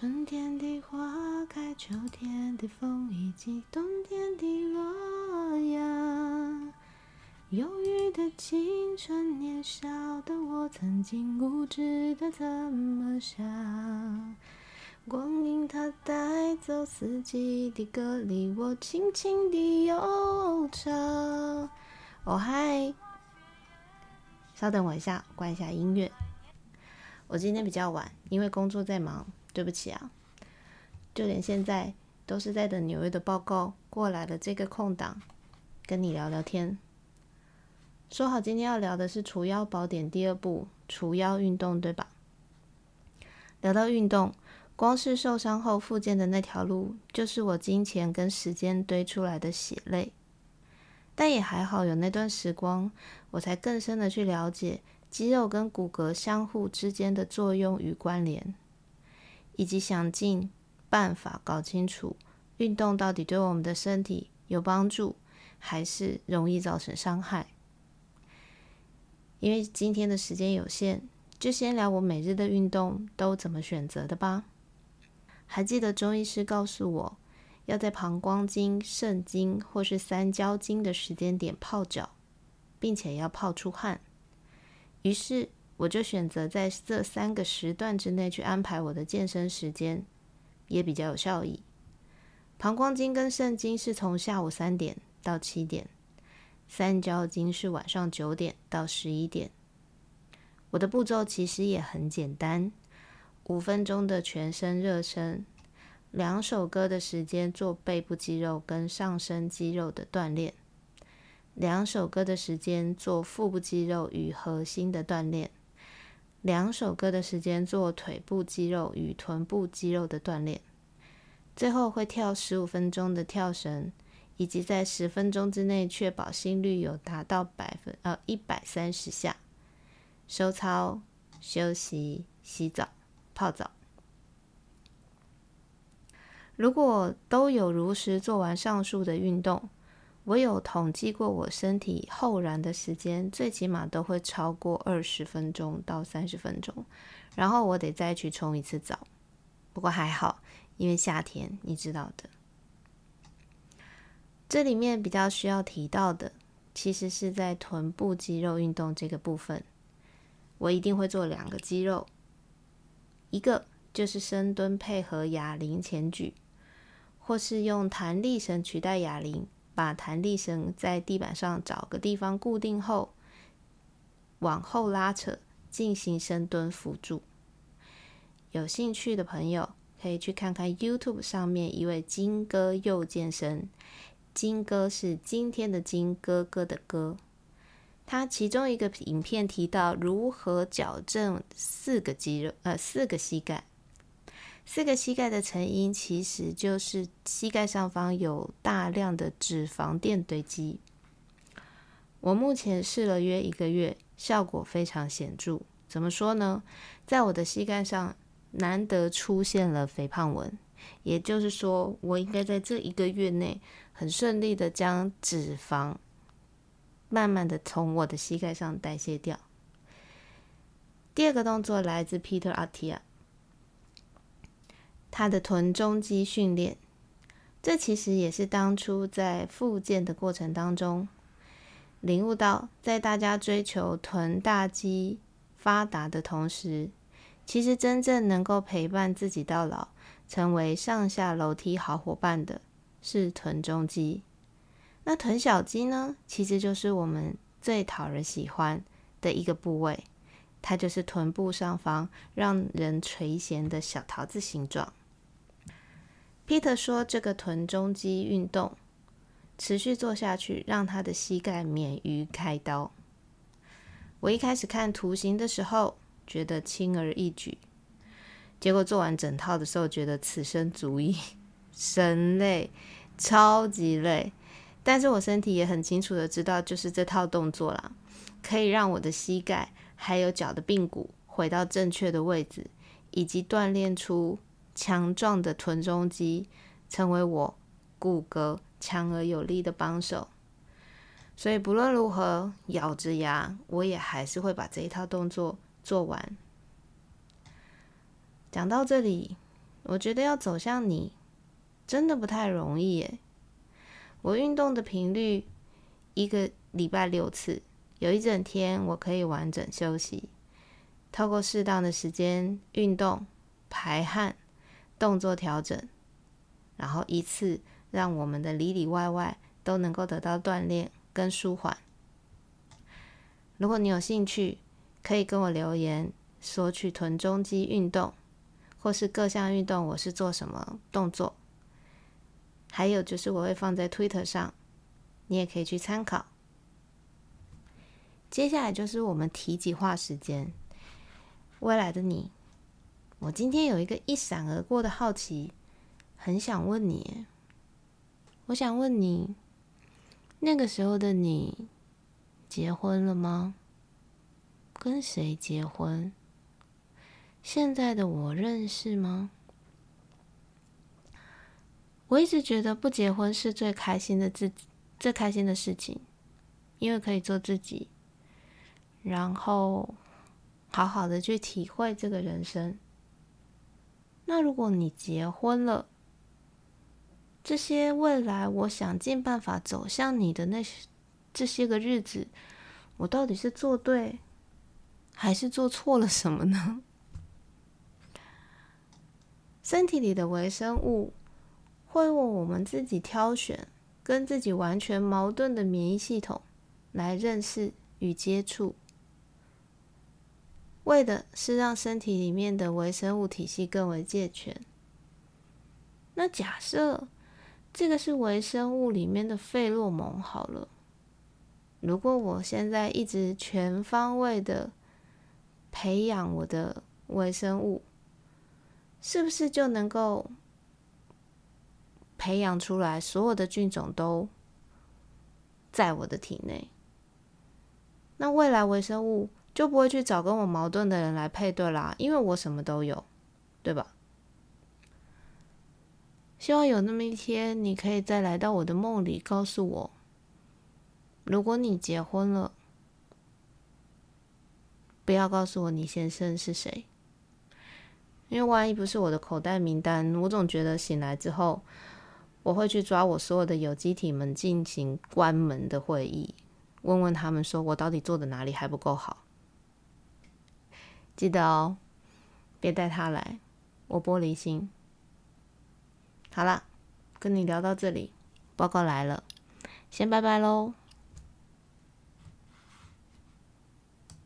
春天的花开，秋天的风，以及冬天的落阳。忧郁的青春，年少的我，曾经无知的这么想。光阴它带走四季的歌里，我轻轻的悠唱。哦嗨，稍等我一下，关一下音乐。我今天比较晚，因为工作在忙，对不起啊。就连现在都是在等纽约的报告过来了，这个空档跟你聊聊天。说好今天要聊的是《除妖宝典》第二部《除妖运动》，对吧？聊到运动。光是受伤后复健的那条路，就是我金钱跟时间堆出来的血泪。但也还好，有那段时光，我才更深的去了解肌肉跟骨骼相互之间的作用与关联，以及想尽办法搞清楚运动到底对我们的身体有帮助，还是容易造成伤害。因为今天的时间有限，就先聊我每日的运动都怎么选择的吧。还记得中医师告诉我，要在膀胱经、肾经或是三焦经的时间点泡脚，并且要泡出汗。于是我就选择在这三个时段之内去安排我的健身时间，也比较有效益。膀胱经跟肾经是从下午三点到七点，三焦经是晚上九点到十一点。我的步骤其实也很简单。五分钟的全身热身，两首歌的时间做背部肌肉跟上身肌肉的锻炼，两首歌的时间做腹部肌肉与核心的锻炼，两首歌的时间做腿部肌肉与臀部肌肉的锻炼，最后会跳十五分钟的跳绳，以及在十分钟之内确保心率有达到百分呃一百三十下，收操休息洗澡。泡澡，如果都有如实做完上述的运动，我有统计过，我身体后燃的时间最起码都会超过二十分钟到三十分钟，然后我得再去冲一次澡。不过还好，因为夏天，你知道的。这里面比较需要提到的，其实是在臀部肌肉运动这个部分，我一定会做两个肌肉。一个就是深蹲配合哑铃前举，或是用弹力绳取代哑铃，把弹力绳在地板上找个地方固定后，往后拉扯进行深蹲辅助。有兴趣的朋友可以去看看 YouTube 上面一位金哥又健身，金哥是今天的金哥哥的哥。他其中一个影片提到如何矫正四个肌肉，呃，四个膝盖。四个膝盖的成因其实就是膝盖上方有大量的脂肪垫堆积。我目前试了约一个月，效果非常显著。怎么说呢？在我的膝盖上难得出现了肥胖纹，也就是说，我应该在这一个月内很顺利的将脂肪。慢慢的从我的膝盖上代谢掉。第二个动作来自 Peter Atia，他的臀中肌训练，这其实也是当初在复健的过程当中领悟到，在大家追求臀大肌发达的同时，其实真正能够陪伴自己到老，成为上下楼梯好伙伴的是臀中肌。那臀小肌呢，其实就是我们最讨人喜欢的一个部位，它就是臀部上方让人垂涎的小桃子形状。Peter 说，这个臀中肌运动持续做下去，让他的膝盖免于开刀。我一开始看图形的时候，觉得轻而易举，结果做完整套的时候，觉得此生足矣，神累，超级累。但是我身体也很清楚的知道，就是这套动作啦，可以让我的膝盖还有脚的髌骨回到正确的位置，以及锻炼出强壮的臀中肌，成为我骨骼强而有力的帮手。所以不论如何，咬着牙，我也还是会把这一套动作做完。讲到这里，我觉得要走向你，真的不太容易耶。我运动的频率一个礼拜六次，有一整天我可以完整休息，透过适当的时间运动、排汗、动作调整，然后一次让我们的里里外外都能够得到锻炼跟舒缓。如果你有兴趣，可以跟我留言索取臀中肌运动。或是各项运动，我是做什么动作？还有就是我会放在 Twitter 上，你也可以去参考。接下来就是我们提及化时间。未来的你，我今天有一个一闪而过的好奇，很想问你。我想问你，那个时候的你结婚了吗？跟谁结婚？现在的我认识吗？我一直觉得不结婚是最开心的自己，最开心的事情，因为可以做自己，然后好好的去体会这个人生。那如果你结婚了，这些未来我想尽办法走向你的那些这些个日子，我到底是做对，还是做错了什么呢？身体里的微生物会为我们自己挑选、跟自己完全矛盾的免疫系统来认识与接触，为的是让身体里面的微生物体系更为健全。那假设这个是微生物里面的费洛蒙好了，如果我现在一直全方位的培养我的微生物。是不是就能够培养出来所有的菌种都在我的体内？那未来微生物就不会去找跟我矛盾的人来配对啦，因为我什么都有，对吧？希望有那么一天，你可以再来到我的梦里，告诉我，如果你结婚了，不要告诉我你先生是谁。因为万一不是我的口袋名单，我总觉得醒来之后，我会去抓我所有的有机体们进行关门的会议，问问他们说我到底做的哪里还不够好。记得哦，别带他来，我玻璃心。好了，跟你聊到这里，报告来了，先拜拜喽。